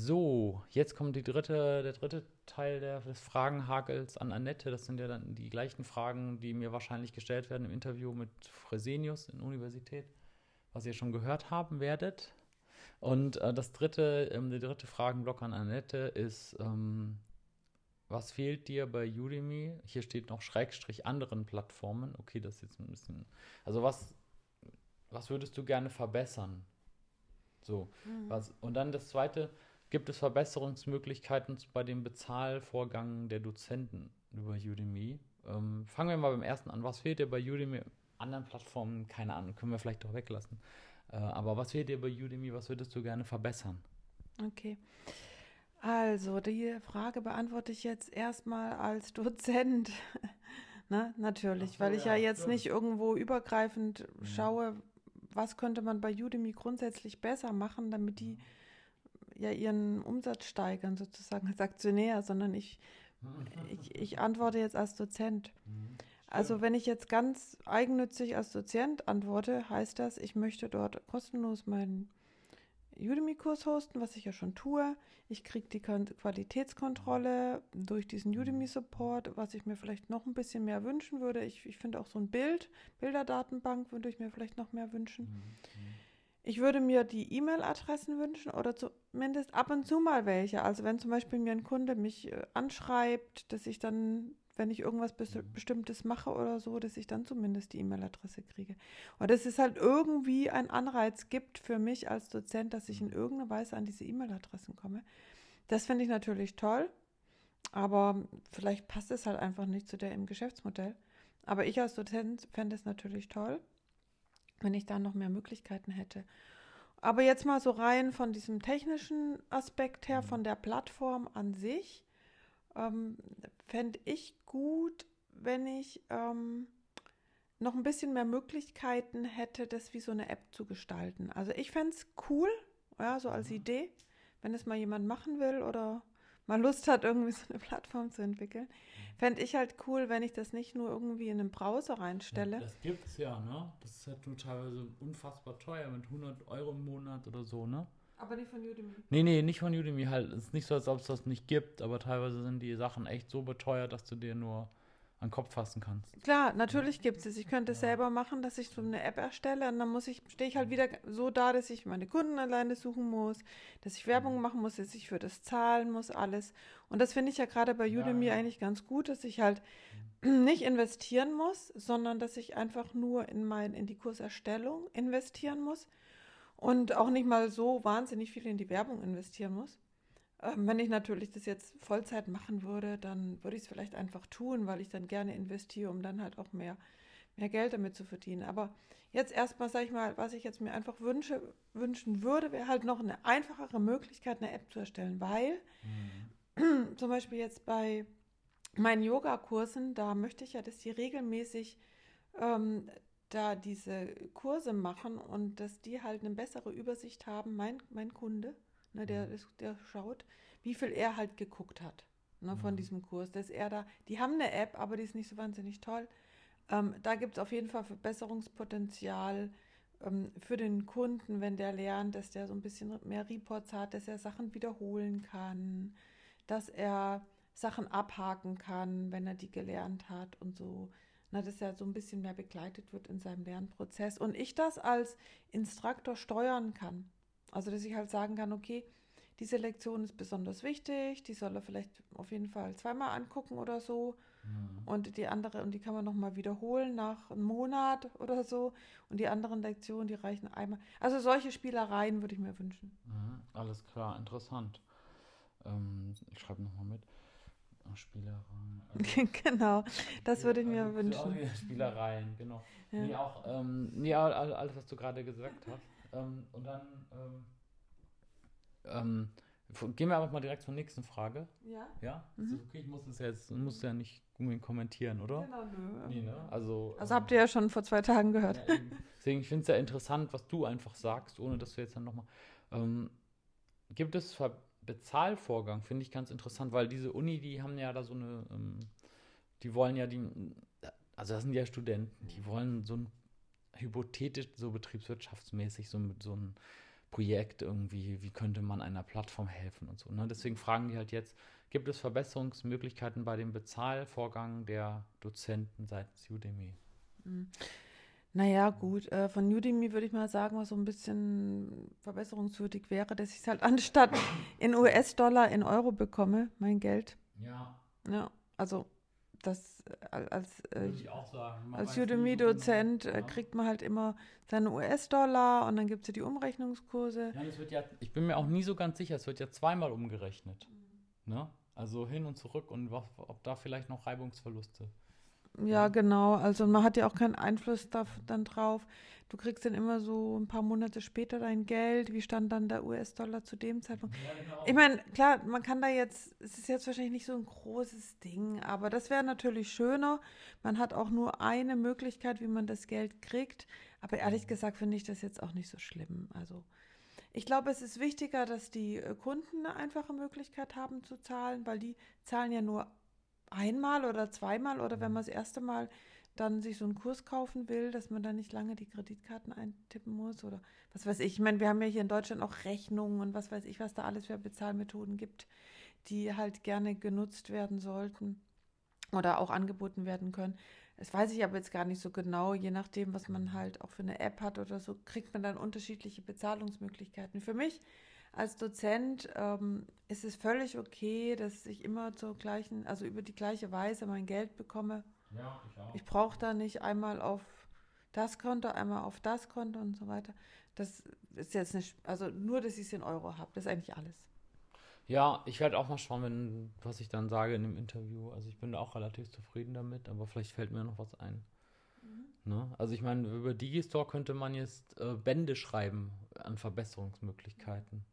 So, jetzt kommt die dritte, der dritte Teil der, des Fragenhagels an Annette. Das sind ja dann die gleichen Fragen, die mir wahrscheinlich gestellt werden im Interview mit Fresenius in der Universität, was ihr schon gehört haben werdet. Und äh, das dritte, ähm, der dritte Fragenblock an Annette ist, ähm, was fehlt dir bei Udemy? Hier steht noch Schrägstrich anderen Plattformen. Okay, das ist jetzt ein bisschen. Also was, was würdest du gerne verbessern? So. Mhm. Was, und dann das zweite, gibt es Verbesserungsmöglichkeiten bei dem Bezahlvorgang der Dozenten über Udemy? Ähm, fangen wir mal beim ersten an. Was fehlt dir bei Udemy? Anderen Plattformen, keine Ahnung, können wir vielleicht doch weglassen. Äh, aber was fehlt dir bei Udemy? Was würdest du gerne verbessern? Okay. Also, die Frage beantworte ich jetzt erstmal als Dozent. ne? Natürlich, so, weil ich ja, ja jetzt stimmt. nicht irgendwo übergreifend mhm. schaue, was könnte man bei Udemy grundsätzlich besser machen, damit die ja ihren Umsatz steigern, sozusagen als Aktionär, sondern ich, ich, ich antworte jetzt als Dozent. Mhm. Also wenn ich jetzt ganz eigennützig als Dozent antworte, heißt das, ich möchte dort kostenlos meinen Udemy-Kurs hosten, was ich ja schon tue. Ich kriege die Qualitätskontrolle durch diesen Udemy-Support, was ich mir vielleicht noch ein bisschen mehr wünschen würde. Ich, ich finde auch so ein Bild, Bilderdatenbank würde ich mir vielleicht noch mehr wünschen. Mhm. Ich würde mir die E-Mail-Adressen wünschen oder zumindest ab und zu mal welche. Also wenn zum Beispiel mir ein Kunde mich äh, anschreibt, dass ich dann, wenn ich irgendwas Bestimmtes mache oder so, dass ich dann zumindest die E-Mail-Adresse kriege. Und dass es halt irgendwie einen Anreiz gibt für mich als Dozent, dass ich in irgendeiner Weise an diese E-Mail-Adressen komme. Das finde ich natürlich toll, aber vielleicht passt es halt einfach nicht zu der im Geschäftsmodell. Aber ich als Dozent fände es natürlich toll wenn ich da noch mehr Möglichkeiten hätte. Aber jetzt mal so rein von diesem technischen Aspekt her, mhm. von der Plattform an sich, ähm, fände ich gut, wenn ich ähm, noch ein bisschen mehr Möglichkeiten hätte, das wie so eine App zu gestalten. Also ich fände es cool, ja, so als mhm. Idee, wenn es mal jemand machen will oder mal Lust hat, irgendwie so eine Plattform zu entwickeln. Fände ich halt cool, wenn ich das nicht nur irgendwie in einen Browser reinstelle. Ja, das gibt's ja, ne? Das ist halt nur teilweise unfassbar teuer mit 100 Euro im Monat oder so, ne? Aber nicht von Udemy. Nee, nee, nicht von Udemy halt. Es ist nicht so, als ob es das nicht gibt, aber teilweise sind die Sachen echt so beteuert, dass du dir nur an den Kopf fassen kannst. Klar, natürlich gibt es. Ich könnte es ja. selber machen, dass ich so eine App erstelle und dann muss ich, stehe ich halt wieder so da, dass ich meine Kunden alleine suchen muss, dass ich Werbung mhm. machen muss, dass ich für das zahlen muss, alles. Und das finde ich ja gerade bei Udemy ja, ja. eigentlich ganz gut, dass ich halt mhm. nicht investieren muss, sondern dass ich einfach nur in mein, in die Kurserstellung investieren muss und auch nicht mal so wahnsinnig viel in die Werbung investieren muss. Ähm, wenn ich natürlich das jetzt Vollzeit machen würde, dann würde ich es vielleicht einfach tun, weil ich dann gerne investiere, um dann halt auch mehr, mehr Geld damit zu verdienen. Aber jetzt erstmal, sage ich mal, was ich jetzt mir einfach wünsche, wünschen würde, wäre halt noch eine einfachere Möglichkeit, eine App zu erstellen, weil mhm. zum Beispiel jetzt bei meinen Yogakursen, da möchte ich ja, dass die regelmäßig ähm, da diese Kurse machen und dass die halt eine bessere Übersicht haben, mein, mein Kunde Ne, der, mhm. der schaut, wie viel er halt geguckt hat ne, von mhm. diesem Kurs. Dass er da, die haben eine App, aber die ist nicht so wahnsinnig toll. Ähm, da gibt es auf jeden Fall Verbesserungspotenzial ähm, für den Kunden, wenn der lernt, dass der so ein bisschen mehr Reports hat, dass er Sachen wiederholen kann, dass er Sachen abhaken kann, wenn er die gelernt hat und so. Na, dass er so ein bisschen mehr begleitet wird in seinem Lernprozess. Und ich das als Instruktor steuern kann. Also, dass ich halt sagen kann, okay, diese Lektion ist besonders wichtig, die soll er vielleicht auf jeden Fall zweimal angucken oder so. Mhm. Und die andere, und die kann man nochmal wiederholen nach einem Monat oder so. Und die anderen Lektionen, die reichen einmal. Also solche Spielereien würde ich mir wünschen. Mhm. Alles klar, interessant. Ähm, ich schreibe nochmal mit. Spielereien. Also, genau, das würde ich mir also, wünschen. Spielereien, genau. Ja. Nee, auch, ähm, nee, alles, was du gerade gesagt hast. Ähm, und dann ähm, ähm, gehen wir einfach mal direkt zur nächsten Frage. Ja. Ja? Mhm. okay, ich muss es jetzt, muss ja nicht unbedingt kommentieren, oder? Genau, nö. Nee, ne? Also, also habt ihr ja schon vor zwei Tagen gehört. Ja, Deswegen, ich finde es ja interessant, was du einfach sagst, ohne dass du jetzt dann nochmal. Ähm, gibt es Ver Bezahlvorgang, finde ich ganz interessant, weil diese Uni, die haben ja da so eine, ähm, die wollen ja die, also das sind ja Studenten, die wollen so ein hypothetisch, so betriebswirtschaftsmäßig, so mit so ein Projekt irgendwie, wie könnte man einer Plattform helfen und so. Ne? Deswegen fragen die halt jetzt, gibt es Verbesserungsmöglichkeiten bei dem Bezahlvorgang der Dozenten seitens Udemy? Mhm. Naja, gut, äh, von Udemy würde ich mal sagen, was so ein bisschen verbesserungswürdig wäre, dass ich es halt anstatt in US-Dollar in Euro bekomme, mein Geld. Ja. Ja, also das äh, als, äh, als Udemy-Dozent äh, kriegt man halt immer seine US-Dollar und dann gibt es ja die Umrechnungskurse. Ja, das wird ja, ich bin mir auch nie so ganz sicher, es wird ja zweimal umgerechnet. Mhm. Ne? Also hin und zurück und ob da vielleicht noch Reibungsverluste ja, genau. Also man hat ja auch keinen Einfluss da, dann drauf. Du kriegst dann immer so ein paar Monate später dein Geld. Wie stand dann der US-Dollar zu dem Zeitpunkt? Ja, genau. Ich meine, klar, man kann da jetzt, es ist jetzt wahrscheinlich nicht so ein großes Ding, aber das wäre natürlich schöner. Man hat auch nur eine Möglichkeit, wie man das Geld kriegt. Aber ehrlich gesagt finde ich das jetzt auch nicht so schlimm. Also ich glaube, es ist wichtiger, dass die äh, Kunden eine einfache Möglichkeit haben zu zahlen, weil die zahlen ja nur einmal oder zweimal oder wenn mhm. man das erste Mal dann sich so einen Kurs kaufen will, dass man dann nicht lange die Kreditkarten eintippen muss oder was weiß ich. Ich meine, wir haben ja hier in Deutschland auch Rechnungen und was weiß ich, was da alles für Bezahlmethoden gibt, die halt gerne genutzt werden sollten oder auch angeboten werden können. Das weiß ich aber jetzt gar nicht so genau. Je nachdem, was man halt auch für eine App hat oder so, kriegt man dann unterschiedliche Bezahlungsmöglichkeiten. Für mich als Dozent ähm, ist es völlig okay, dass ich immer zur gleichen, also über die gleiche Weise mein Geld bekomme. Ja, ich auch. Ich brauche da nicht einmal auf das Konto, einmal auf das Konto und so weiter. Das ist jetzt nicht, also nur, dass ich es in Euro habe, das ist eigentlich alles. Ja, ich werde auch mal schauen, wenn, was ich dann sage in dem Interview. Also ich bin da auch relativ zufrieden damit, aber vielleicht fällt mir noch was ein. Mhm. Ne? Also ich meine, über Digistore könnte man jetzt äh, Bände schreiben an Verbesserungsmöglichkeiten.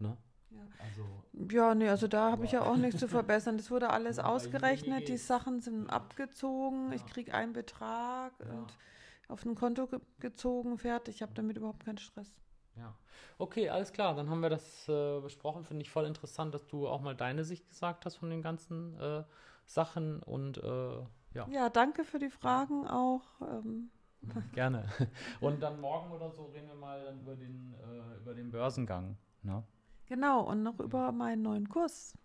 Ne? Ja. Also, ja, nee, also da habe ich ja auch nichts zu verbessern. Das wurde alles ausgerechnet, die Sachen sind abgezogen, ja. ich kriege einen Betrag ja. und auf ein Konto ge gezogen, fertig. Ich habe damit überhaupt keinen Stress. Ja. Okay, alles klar. Dann haben wir das äh, besprochen. Finde ich voll interessant, dass du auch mal deine Sicht gesagt hast von den ganzen äh, Sachen und äh, ja. Ja, danke für die Fragen auch. Ähm. Gerne. Und dann morgen oder so reden wir mal über den, äh, über den Börsengang. Ne? Genau, und noch über meinen neuen Kurs.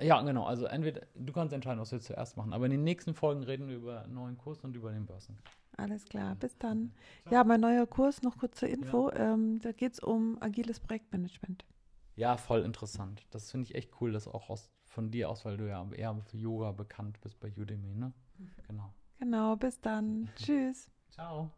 Ja, genau. Also entweder du kannst entscheiden, was wir zuerst machen. Aber in den nächsten Folgen reden wir über einen neuen Kurs und über den Börsen. Alles klar, bis dann. Ja, mein neuer Kurs, noch kurz zur Info. Ja. Ähm, da geht es um agiles Projektmanagement. Ja, voll interessant. Das finde ich echt cool, das auch aus, von dir aus, weil du ja eher für Yoga bekannt bist bei Udemy, ne? Genau. Genau, bis dann. Tschüss. Ciao.